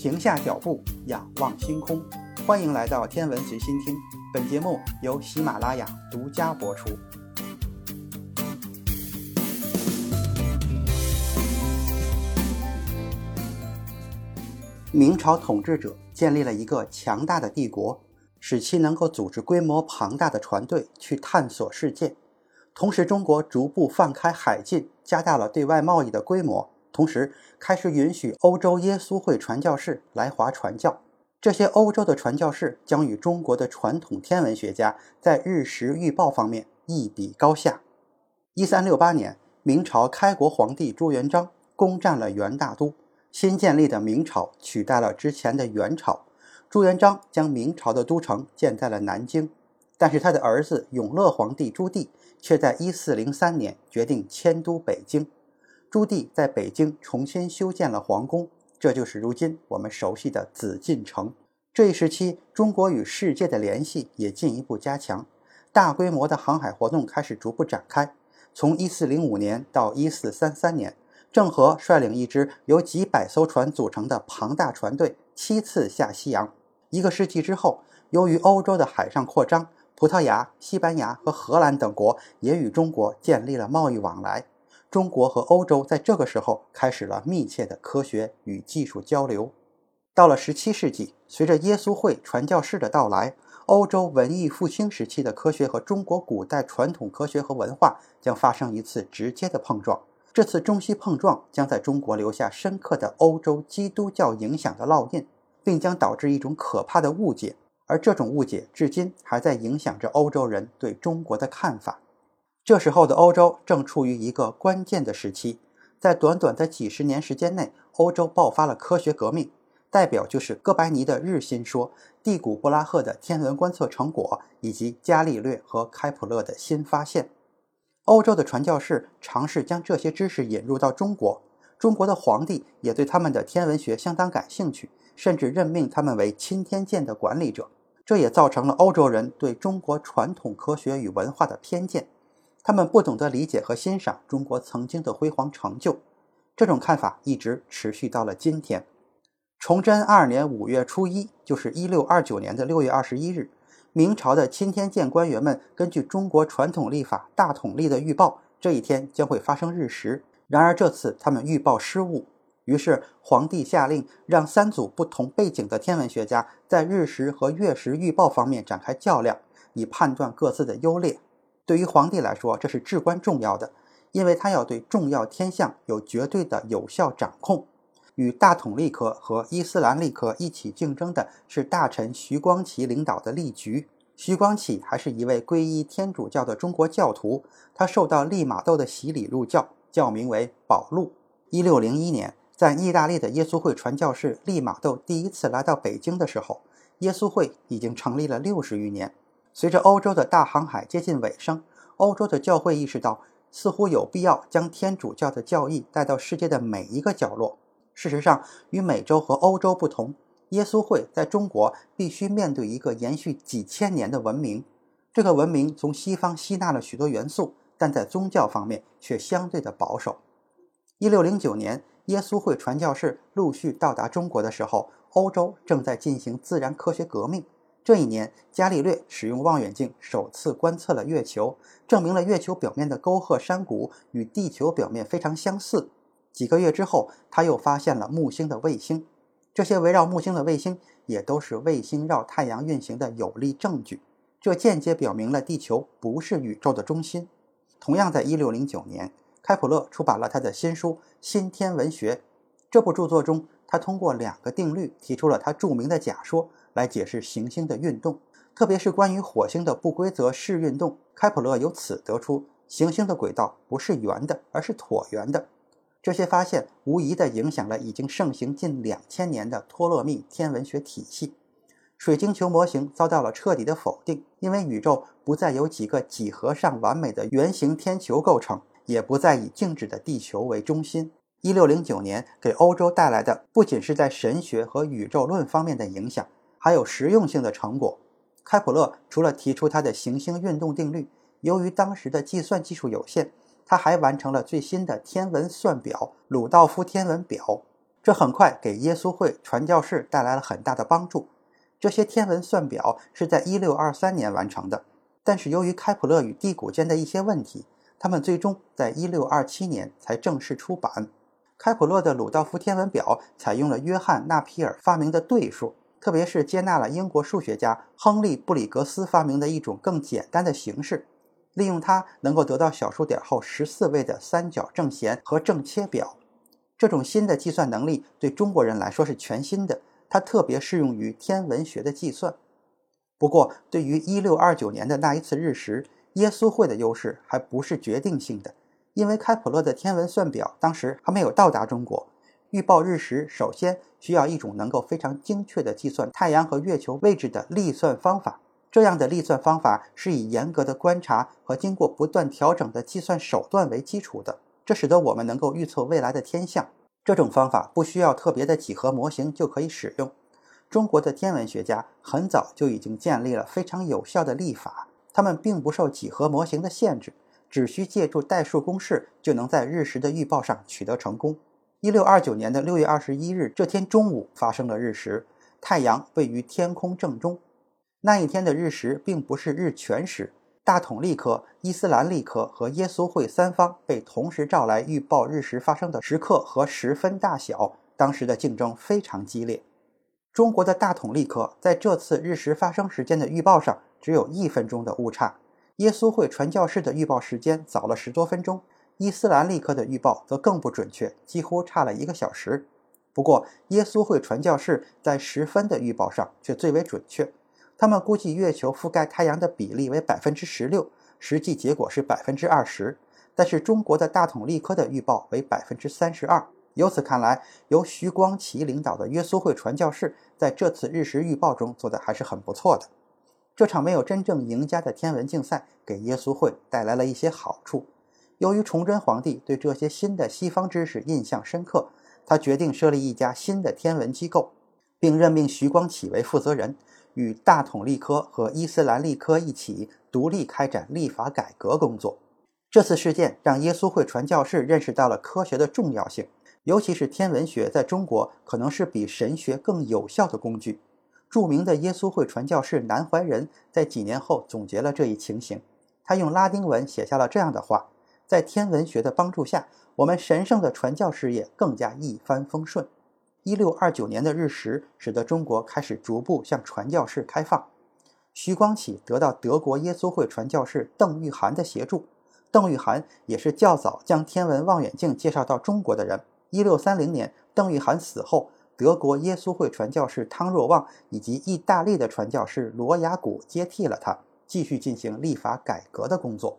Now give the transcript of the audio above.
停下脚步，仰望星空。欢迎来到天文随心听，本节目由喜马拉雅独家播出。明朝统治者建立了一个强大的帝国，使其能够组织规模庞大的船队去探索世界。同时，中国逐步放开海禁，加大了对外贸易的规模。同时，开始允许欧洲耶稣会传教士来华传教。这些欧洲的传教士将与中国的传统天文学家在日食预报方面一比高下。一三六八年，明朝开国皇帝朱元璋攻占了元大都，新建立的明朝取代了之前的元朝。朱元璋将明朝的都城建在了南京，但是他的儿子永乐皇帝朱棣却在一四零三年决定迁都北京。朱棣在北京重新修建了皇宫，这就是如今我们熟悉的紫禁城。这一时期，中国与世界的联系也进一步加强，大规模的航海活动开始逐步展开。从1405年到1433年，郑和率领一支由几百艘船组成的庞大船队，七次下西洋。一个世纪之后，由于欧洲的海上扩张，葡萄牙、西班牙和荷兰等国也与中国建立了贸易往来。中国和欧洲在这个时候开始了密切的科学与技术交流。到了17世纪，随着耶稣会传教士的到来，欧洲文艺复兴时期的科学和中国古代传统科学和文化将发生一次直接的碰撞。这次中西碰撞将在中国留下深刻的欧洲基督教影响的烙印，并将导致一种可怕的误解，而这种误解至今还在影响着欧洲人对中国的看法。这时候的欧洲正处于一个关键的时期，在短短的几十年时间内，欧洲爆发了科学革命，代表就是哥白尼的日心说、蒂古布拉赫的天文观测成果以及伽利略和开普勒的新发现。欧洲的传教士尝试将这些知识引入到中国，中国的皇帝也对他们的天文学相当感兴趣，甚至任命他们为钦天监的管理者。这也造成了欧洲人对中国传统科学与文化的偏见。他们不懂得理解和欣赏中国曾经的辉煌成就，这种看法一直持续到了今天。崇祯二年五月初一，就是一六二九年的六月二十一日，明朝的钦天监官员们根据中国传统历法大统历的预报，这一天将会发生日食。然而这次他们预报失误，于是皇帝下令让三组不同背景的天文学家在日食和月食预报方面展开较量，以判断各自的优劣。对于皇帝来说，这是至关重要的，因为他要对重要天象有绝对的有效掌控。与大统历科和伊斯兰历科一起竞争的是大臣徐光启领导的历局。徐光启还是一位皈依天主教的中国教徒，他受到利玛窦的洗礼入教，教名为保禄。一六零一年，在意大利的耶稣会传教士利玛窦第一次来到北京的时候，耶稣会已经成立了六十余年。随着欧洲的大航海接近尾声，欧洲的教会意识到，似乎有必要将天主教的教义带到世界的每一个角落。事实上，与美洲和欧洲不同，耶稣会在中国必须面对一个延续几千年的文明。这个文明从西方吸纳了许多元素，但在宗教方面却相对的保守。一六零九年，耶稣会传教士陆续到达中国的时候，欧洲正在进行自然科学革命。这一年，伽利略使用望远镜首次观测了月球，证明了月球表面的沟壑山谷与地球表面非常相似。几个月之后，他又发现了木星的卫星，这些围绕木星的卫星也都是卫星绕太阳运行的有力证据。这间接表明了地球不是宇宙的中心。同样，在1609年，开普勒出版了他的新书《新天文学》。这部著作中，他通过两个定律提出了他著名的假说。来解释行星的运动，特别是关于火星的不规则视运动。开普勒由此得出，行星的轨道不是圆的，而是椭圆的。这些发现无疑地影响了已经盛行近两千年的托勒密天文学体系。水晶球模型遭到了彻底的否定，因为宇宙不再由几个几何上完美的圆形天球构成，也不再以静止的地球为中心。一六零九年给欧洲带来的不仅是在神学和宇宙论方面的影响。还有实用性的成果。开普勒除了提出他的行星运动定律，由于当时的计算技术有限，他还完成了最新的天文算表——鲁道夫天文表。这很快给耶稣会传教士带来了很大的帮助。这些天文算表是在1623年完成的，但是由于开普勒与地谷间的一些问题，他们最终在1627年才正式出版。开普勒的鲁道夫天文表采用了约翰纳皮尔发明的对数，特别是接纳了英国数学家亨利布里格斯发明的一种更简单的形式，利用它能够得到小数点后十四位的三角正弦和正切表。这种新的计算能力对中国人来说是全新的。它特别适用于天文学的计算。不过，对于1629年的那一次日食，耶稣会的优势还不是决定性的，因为开普勒的天文算表当时还没有到达中国。预报日食首先需要一种能够非常精确地计算太阳和月球位置的历算方法，这样的历算方法是以严格的观察和经过不断调整的计算手段为基础的，这使得我们能够预测未来的天象。这种方法不需要特别的几何模型就可以使用。中国的天文学家很早就已经建立了非常有效的历法，他们并不受几何模型的限制，只需借助代数公式就能在日食的预报上取得成功。一六二九年的六月二十一日这天中午发生了日食，太阳位于天空正中。那一天的日食并不是日全食。大统立科、伊斯兰立科和耶稣会三方被同时召来预报日食发生的时刻和时分大小，当时的竞争非常激烈。中国的大统立科在这次日食发生时间的预报上只有一分钟的误差，耶稣会传教士的预报时间早了十多分钟，伊斯兰历科的预报则更不准确，几乎差了一个小时。不过，耶稣会传教士在时分的预报上却最为准确。他们估计月球覆盖太阳的比例为百分之十六，实际结果是百分之二十。但是中国的大统历科的预报为百分之三十二。由此看来，由徐光启领导的耶稣会传教士在这次日食预报中做的还是很不错的。这场没有真正赢家的天文竞赛给耶稣会带来了一些好处。由于崇祯皇帝对这些新的西方知识印象深刻，他决定设立一家新的天文机构，并任命徐光启为负责人。与大统历科和伊斯兰历科一起独立开展历法改革工作。这次事件让耶稣会传教士认识到了科学的重要性，尤其是天文学在中国可能是比神学更有效的工具。著名的耶稣会传教士南怀仁在几年后总结了这一情形，他用拉丁文写下了这样的话：在天文学的帮助下，我们神圣的传教事业更加一帆风顺。一六二九年的日食，使得中国开始逐步向传教士开放。徐光启得到德国耶稣会传教士邓玉涵的协助。邓玉涵也是较早将天文望远镜介绍到中国的人。一六三零年，邓玉涵死后，德国耶稣会传教士汤若望以及意大利的传教士罗雅古接替了他，继续进行历法改革的工作。